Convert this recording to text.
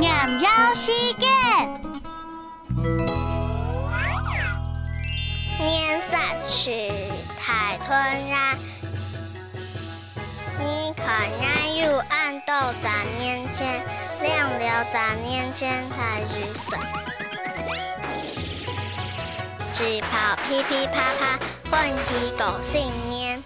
年要时间，年三十太突然。你看那有暗豆在眼前，亮了在眼前太愚蠢。只跑噼噼啪啪，混一个新年。